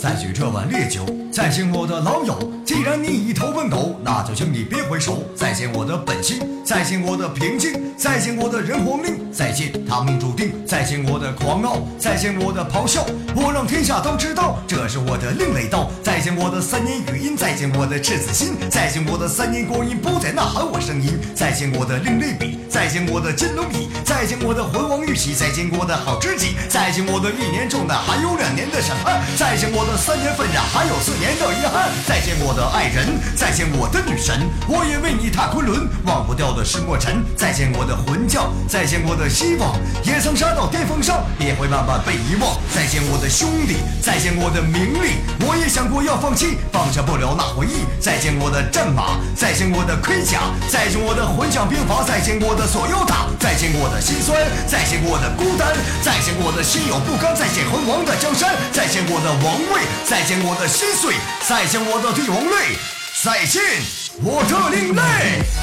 再举这碗烈酒。再见我的老友，既然你已投奔狗，那就请你别回首。再见我的本心，再见我的平静，再见我的人活命，再见他命注定，再见我的狂傲，再见我的咆哮。我让天下都知道，这是我的另类道。再见我的三年语音，再见我的赤子心，再见我的三年光阴，不再呐喊我声音。再见我的另类笔，再见我的金龙笔，再见我的魂王玉玺，再见我的好知己，再见我的一年重担，还有两年的审判，再见我的三年奋战，还有四年的遗憾。再见我的爱人，再见我的女神，我也为你踏昆仑，忘不掉的是墨尘。再见我的魂教，再见我的希望，也曾杀到巅峰上，也会慢慢被遗忘。再见我的兄弟，再见我的名利，我也想过要放弃，放下不了那回忆。再见我的战马，再见我的盔甲，再见我的魂将兵法，再见我的所有塔，再见我的心酸，再见我的孤单，再见我的心有不甘，再见魂王的江山，再见我的王位，再见我的心碎，再见我的帝王泪，再见我的另类。